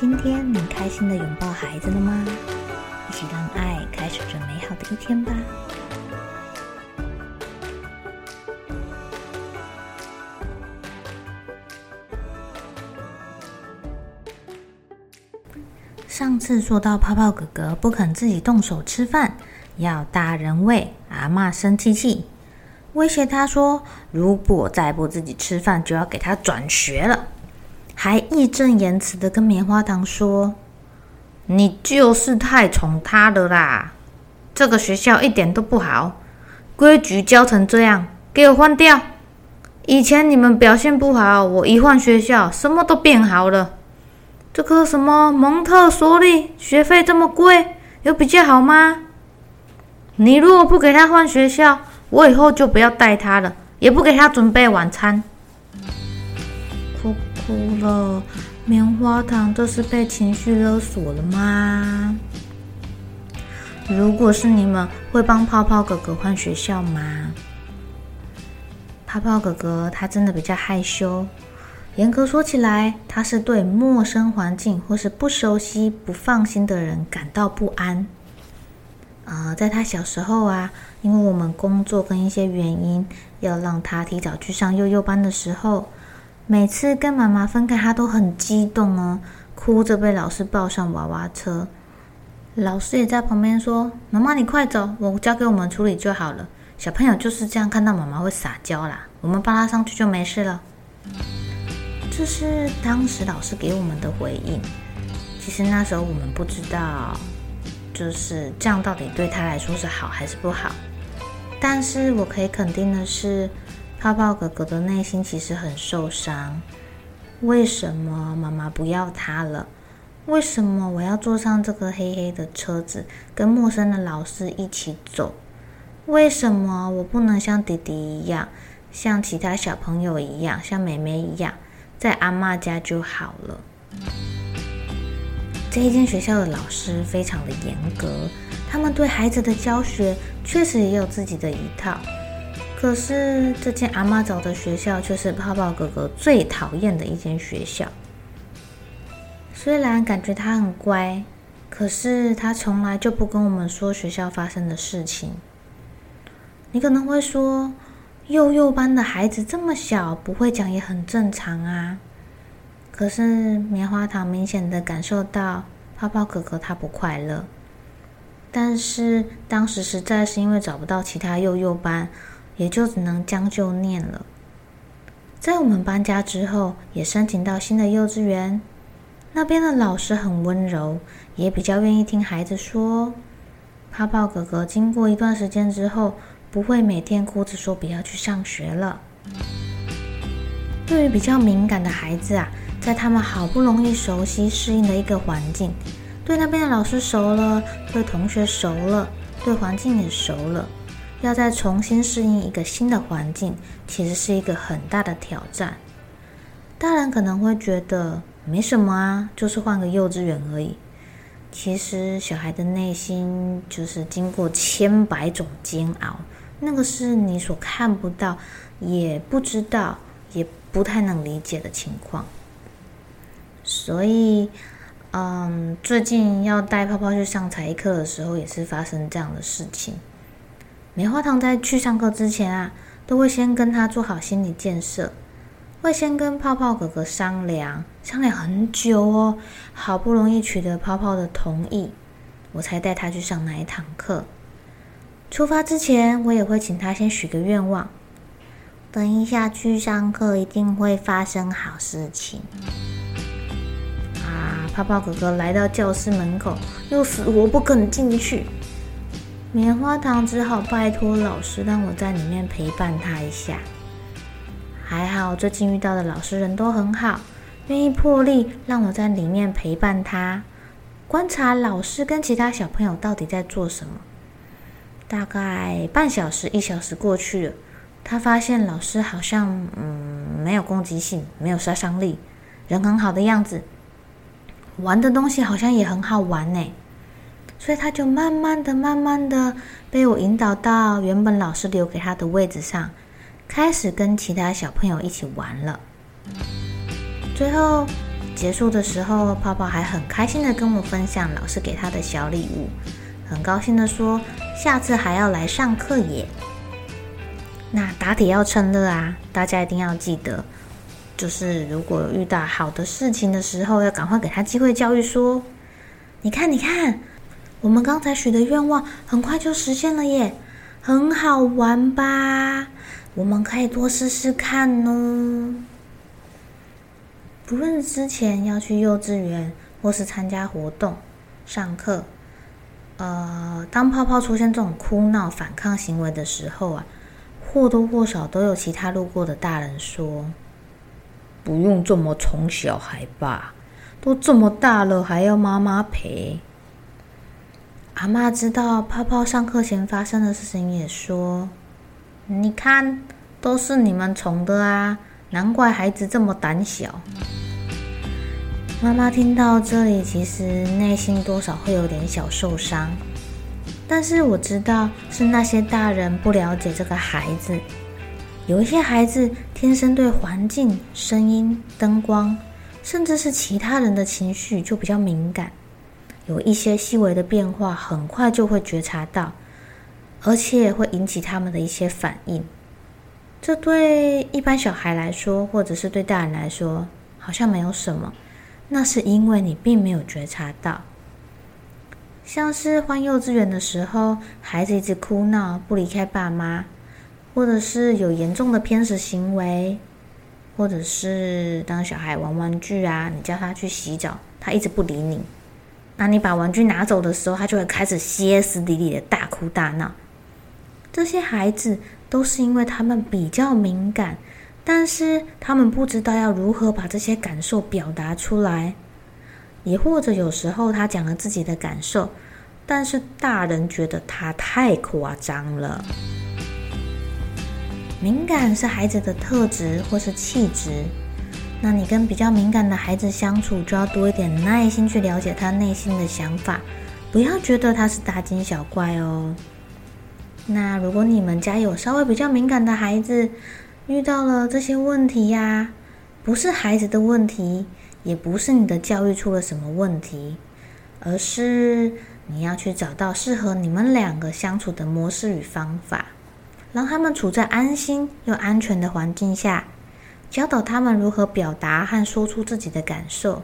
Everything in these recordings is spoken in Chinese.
今天你开心的拥抱孩子了吗？一起让爱开始这美好的一天吧。上次说到泡泡哥哥不肯自己动手吃饭，要大人喂，阿妈生气气，威胁他说，如果再不自己吃饭，就要给他转学了。还义正言辞的跟棉花糖说：“你就是太宠他了啦！这个学校一点都不好，规矩教成这样，给我换掉！以前你们表现不好，我一换学校，什么都变好了。这个什么蒙特梭利学费这么贵，有比较好吗？你如果不给他换学校，我以后就不要带他了，也不给他准备晚餐。”哭了，棉花糖这是被情绪勒索了吗？如果是你们，会帮泡泡哥哥换学校吗？泡泡哥哥他真的比较害羞，严格说起来，他是对陌生环境或是不熟悉、不放心的人感到不安。呃，在他小时候啊，因为我们工作跟一些原因，要让他提早去上幼幼班的时候。每次跟妈妈分开，他都很激动哦，哭着被老师抱上娃娃车。老师也在旁边说：“妈妈，你快走，我交给我们处理就好了。”小朋友就是这样，看到妈妈会撒娇啦，我们抱他上去就没事了。这是当时老师给我们的回应。其实那时候我们不知道，就是这样到底对他来说是好还是不好。但是我可以肯定的是。泡泡哥哥的内心其实很受伤。为什么妈妈不要他了？为什么我要坐上这个黑黑的车子，跟陌生的老师一起走？为什么我不能像弟弟一样，像其他小朋友一样，像妹妹一样，在阿妈家就好了？这一间学校的老师非常的严格，他们对孩子的教学确实也有自己的一套。可是这间阿妈找的学校却是泡泡哥哥最讨厌的一间学校。虽然感觉他很乖，可是他从来就不跟我们说学校发生的事情。你可能会说，幼幼班的孩子这么小，不会讲也很正常啊。可是棉花糖明显的感受到泡泡哥哥他不快乐。但是当时实在是因为找不到其他幼幼班。也就只能将就念了。在我们搬家之后，也申请到新的幼稚园，那边的老师很温柔，也比较愿意听孩子说。泡泡哥哥经过一段时间之后，不会每天哭着说不要去上学了。对于比较敏感的孩子啊，在他们好不容易熟悉适应的一个环境，对那边的老师熟了，对同学熟了，对环境也熟了。要再重新适应一个新的环境，其实是一个很大的挑战。大人可能会觉得没什么啊，就是换个幼稚园而已。其实小孩的内心就是经过千百种煎熬，那个是你所看不到、也不知道、也不太能理解的情况。所以，嗯，最近要带泡泡去上才艺课的时候，也是发生这样的事情。棉花糖在去上课之前啊，都会先跟他做好心理建设，会先跟泡泡哥哥商量，商量很久哦，好不容易取得泡泡的同意，我才带他去上那一堂课。出发之前，我也会请他先许个愿望，等一下去上课一定会发生好事情。啊，泡泡哥哥来到教室门口，又死活不肯进去。棉花糖只好拜托老师让我在里面陪伴他一下。还好最近遇到的老师人都很好，愿意破例让我在里面陪伴他。观察老师跟其他小朋友到底在做什么。大概半小时、一小时过去了，他发现老师好像嗯没有攻击性，没有杀伤力，人很好的样子，玩的东西好像也很好玩呢。所以他就慢慢的、慢慢的被我引导到原本老师留给他的位置上，开始跟其他小朋友一起玩了。最后结束的时候，泡泡还很开心的跟我分享老师给他的小礼物，很高兴的说下次还要来上课耶。那打铁要趁热啊，大家一定要记得，就是如果遇到好的事情的时候，要赶快给他机会教育，说你看，你看，我们刚才许的愿望很快就实现了耶，很好玩吧？我们可以多试试看哦。不论之前要去幼稚园，或是参加活动、上课，呃，当泡泡出现这种哭闹、反抗行为的时候啊，或多或少都有其他路过的大人说：“不用这么宠小孩吧，都这么大了，还要妈妈陪。”阿妈知道泡泡上课前发生的事情，也说：“你看，都是你们宠的啊。”难怪孩子这么胆小。妈妈听到这里，其实内心多少会有点小受伤。但是我知道，是那些大人不了解这个孩子。有一些孩子天生对环境、声音、灯光，甚至是其他人的情绪就比较敏感，有一些细微的变化，很快就会觉察到，而且会引起他们的一些反应。这对一般小孩来说，或者是对大人来说，好像没有什么。那是因为你并没有觉察到。像是换幼稚园的时候，孩子一直哭闹不离开爸妈，或者是有严重的偏食行为，或者是当小孩玩玩具啊，你叫他去洗澡，他一直不理你。那你把玩具拿走的时候，他就会开始歇斯底里的大哭大闹。这些孩子。都是因为他们比较敏感，但是他们不知道要如何把这些感受表达出来，也或者有时候他讲了自己的感受，但是大人觉得他太夸张了。敏感是孩子的特质或是气质，那你跟比较敏感的孩子相处，就要多一点耐心去了解他内心的想法，不要觉得他是大惊小怪哦。那如果你们家有稍微比较敏感的孩子，遇到了这些问题呀，不是孩子的问题，也不是你的教育出了什么问题，而是你要去找到适合你们两个相处的模式与方法，让他们处在安心又安全的环境下，教导他们如何表达和说出自己的感受。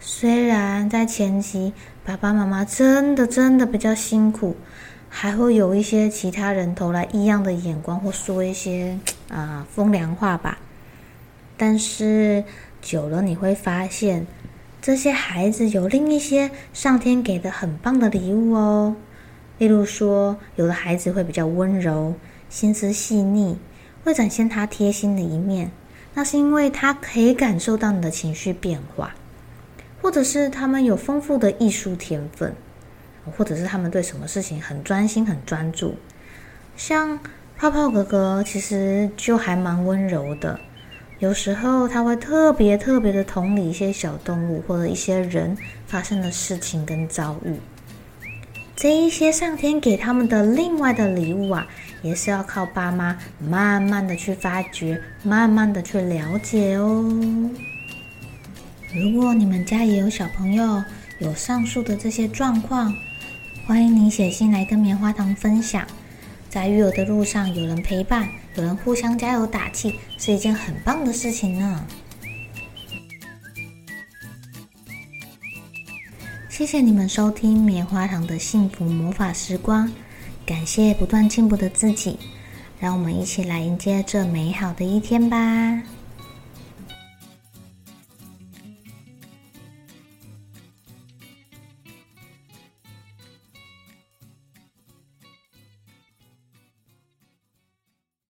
虽然在前期，爸爸妈妈真的真的比较辛苦。还会有一些其他人投来异样的眼光，或说一些啊风凉话吧。但是久了，你会发现这些孩子有另一些上天给的很棒的礼物哦。例如说，有的孩子会比较温柔，心思细腻，会展现他贴心的一面。那是因为他可以感受到你的情绪变化，或者是他们有丰富的艺术天分。或者是他们对什么事情很专心、很专注，像泡泡哥哥其实就还蛮温柔的。有时候他会特别特别的同理一些小动物或者一些人发生的事情跟遭遇。这一些上天给他们的另外的礼物啊，也是要靠爸妈慢慢的去发掘，慢慢的去了解哦。如果你们家也有小朋友有上述的这些状况，欢迎你写信来跟棉花糖分享，在育儿的路上有人陪伴，有人互相加油打气，是一件很棒的事情呢。谢谢你们收听棉花糖的幸福魔法时光，感谢不断进步的自己，让我们一起来迎接这美好的一天吧。